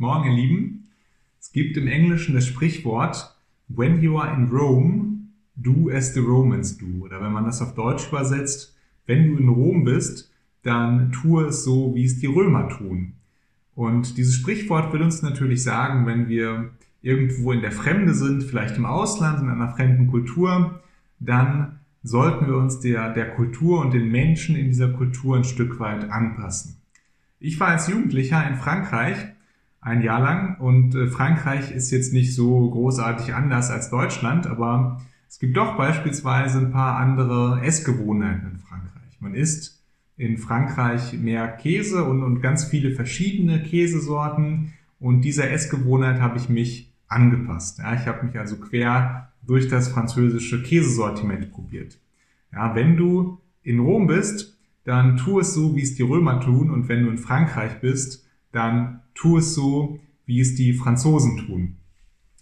Morgen, ihr Lieben. Es gibt im Englischen das Sprichwort, when you are in Rome, do as the Romans do. Oder wenn man das auf Deutsch übersetzt, wenn du in Rom bist, dann tue es so, wie es die Römer tun. Und dieses Sprichwort will uns natürlich sagen, wenn wir irgendwo in der Fremde sind, vielleicht im Ausland, in einer fremden Kultur, dann sollten wir uns der, der Kultur und den Menschen in dieser Kultur ein Stück weit anpassen. Ich war als Jugendlicher in Frankreich ein Jahr lang und äh, Frankreich ist jetzt nicht so großartig anders als Deutschland, aber es gibt doch beispielsweise ein paar andere Essgewohnheiten in Frankreich. Man isst in Frankreich mehr Käse und, und ganz viele verschiedene Käsesorten und dieser Essgewohnheit habe ich mich angepasst. Ja, ich habe mich also quer durch das französische Käsesortiment probiert. Ja, wenn du in Rom bist, dann tu es so, wie es die Römer tun. Und wenn du in Frankreich bist, dann tu es so, wie es die Franzosen tun.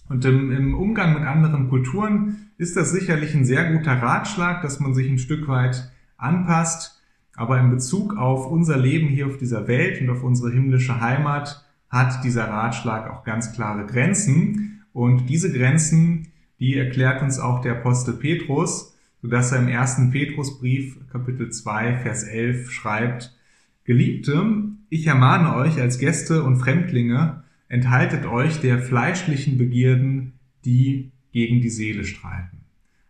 Und im, im, Umgang mit anderen Kulturen ist das sicherlich ein sehr guter Ratschlag, dass man sich ein Stück weit anpasst. Aber in Bezug auf unser Leben hier auf dieser Welt und auf unsere himmlische Heimat hat dieser Ratschlag auch ganz klare Grenzen. Und diese Grenzen, die erklärt uns auch der Apostel Petrus sodass er im ersten Petrusbrief Kapitel 2 Vers 11 schreibt, Geliebte, ich ermahne euch als Gäste und Fremdlinge, enthaltet euch der fleischlichen Begierden, die gegen die Seele streiten.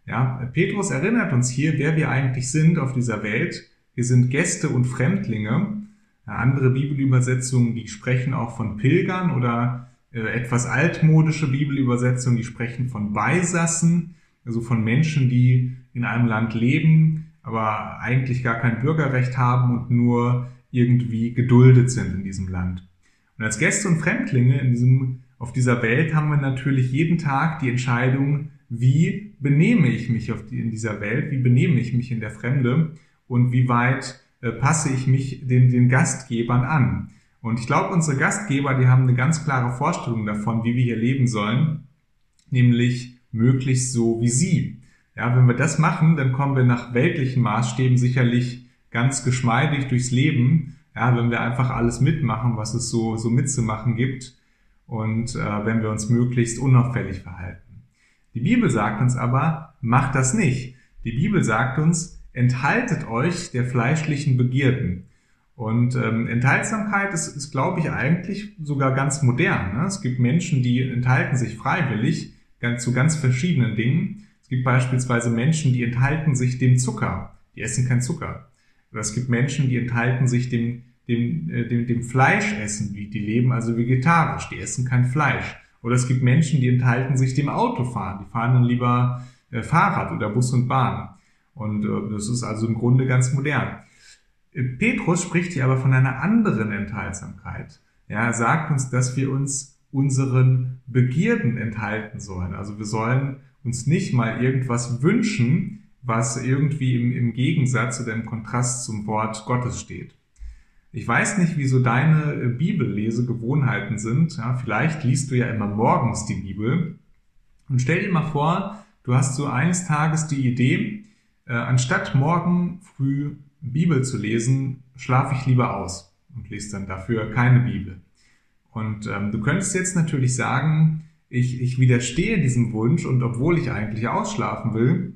Ja, Petrus erinnert uns hier, wer wir eigentlich sind auf dieser Welt. Wir sind Gäste und Fremdlinge. Andere Bibelübersetzungen, die sprechen auch von Pilgern oder äh, etwas altmodische Bibelübersetzungen, die sprechen von Beisassen also von Menschen, die in einem Land leben, aber eigentlich gar kein Bürgerrecht haben und nur irgendwie geduldet sind in diesem Land. Und als Gäste und Fremdlinge in diesem, auf dieser Welt haben wir natürlich jeden Tag die Entscheidung, wie benehme ich mich die, in dieser Welt, wie benehme ich mich in der Fremde und wie weit äh, passe ich mich den, den Gastgebern an. Und ich glaube, unsere Gastgeber, die haben eine ganz klare Vorstellung davon, wie wir hier leben sollen, nämlich möglichst so wie sie. Ja, wenn wir das machen, dann kommen wir nach weltlichen Maßstäben sicherlich ganz geschmeidig durchs Leben. Ja, wenn wir einfach alles mitmachen, was es so, so mitzumachen gibt und äh, wenn wir uns möglichst unauffällig verhalten. Die Bibel sagt uns aber, macht das nicht. Die Bibel sagt uns, enthaltet euch der fleischlichen Begierden. Und ähm, Enthaltsamkeit ist, ist, glaube ich, eigentlich sogar ganz modern. Ne? Es gibt Menschen, die enthalten sich freiwillig, ganz, zu ganz verschiedenen Dingen. Es gibt beispielsweise Menschen, die enthalten sich dem Zucker. Die essen kein Zucker. Oder es gibt Menschen, die enthalten sich dem, dem, äh, dem, dem Fleischessen. Die, die leben also vegetarisch. Die essen kein Fleisch. Oder es gibt Menschen, die enthalten sich dem Autofahren. Die fahren dann lieber äh, Fahrrad oder Bus und Bahn. Und äh, das ist also im Grunde ganz modern. Petrus spricht hier aber von einer anderen Enthaltsamkeit. Ja, er sagt uns, dass wir uns unseren Begierden enthalten sollen. Also wir sollen uns nicht mal irgendwas wünschen, was irgendwie im, im Gegensatz oder im Kontrast zum Wort Gottes steht. Ich weiß nicht, wieso deine äh, Bibellesegewohnheiten sind. Ja, vielleicht liest du ja immer morgens die Bibel. Und stell dir mal vor, du hast so eines Tages die Idee, äh, anstatt morgen früh Bibel zu lesen, schlafe ich lieber aus und lese dann dafür keine Bibel. Und ähm, du könntest jetzt natürlich sagen, ich, ich widerstehe diesem Wunsch und obwohl ich eigentlich ausschlafen will,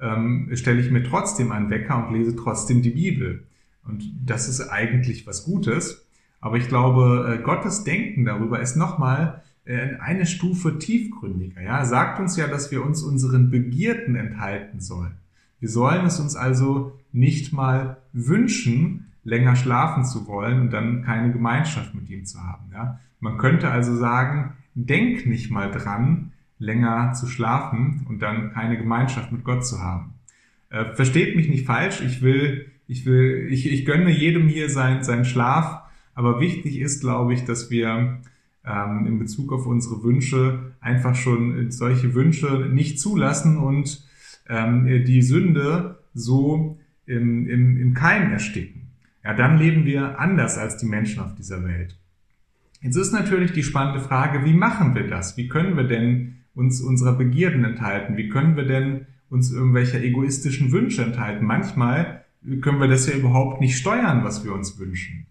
ähm, stelle ich mir trotzdem einen Wecker und lese trotzdem die Bibel. Und das ist eigentlich was Gutes. Aber ich glaube, äh, Gottes Denken darüber ist nochmal äh, eine Stufe tiefgründiger. Ja? Er sagt uns ja, dass wir uns unseren Begierden enthalten sollen. Wir sollen es uns also nicht mal wünschen, länger schlafen zu wollen und dann keine Gemeinschaft mit ihm zu haben. Ja? Man könnte also sagen, denk nicht mal dran, länger zu schlafen und dann keine Gemeinschaft mit Gott zu haben. Äh, versteht mich nicht falsch, ich will, ich will, ich, ich gönne jedem hier sein, seinen Schlaf, aber wichtig ist, glaube ich, dass wir ähm, in Bezug auf unsere Wünsche einfach schon solche Wünsche nicht zulassen und ähm, die Sünde so im, im, im Keim ersticken ja, dann leben wir anders als die Menschen auf dieser Welt. Jetzt ist natürlich die spannende Frage, wie machen wir das? Wie können wir denn uns unserer Begierden enthalten? Wie können wir denn uns irgendwelcher egoistischen Wünsche enthalten? Manchmal können wir das ja überhaupt nicht steuern, was wir uns wünschen.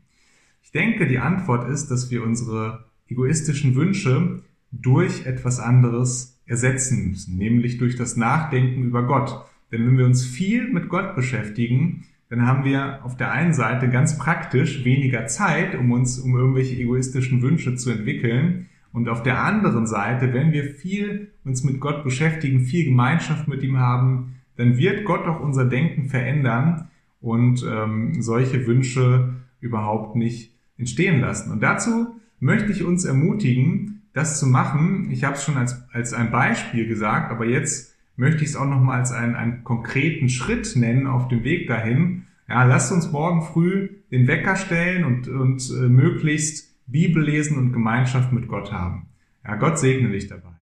Ich denke, die Antwort ist, dass wir unsere egoistischen Wünsche durch etwas anderes ersetzen müssen, nämlich durch das Nachdenken über Gott. Denn wenn wir uns viel mit Gott beschäftigen, dann haben wir auf der einen Seite ganz praktisch weniger Zeit, um uns um irgendwelche egoistischen Wünsche zu entwickeln. Und auf der anderen Seite, wenn wir viel uns mit Gott beschäftigen, viel Gemeinschaft mit ihm haben, dann wird Gott auch unser Denken verändern und ähm, solche Wünsche überhaupt nicht entstehen lassen. Und dazu möchte ich uns ermutigen, das zu machen. Ich habe es schon als, als ein Beispiel gesagt, aber jetzt möchte ich es auch nochmal als einen, einen konkreten Schritt nennen auf dem Weg dahin. Ja, lasst uns morgen früh den Wecker stellen und, und äh, möglichst Bibel lesen und Gemeinschaft mit Gott haben. Ja, Gott segne dich dabei.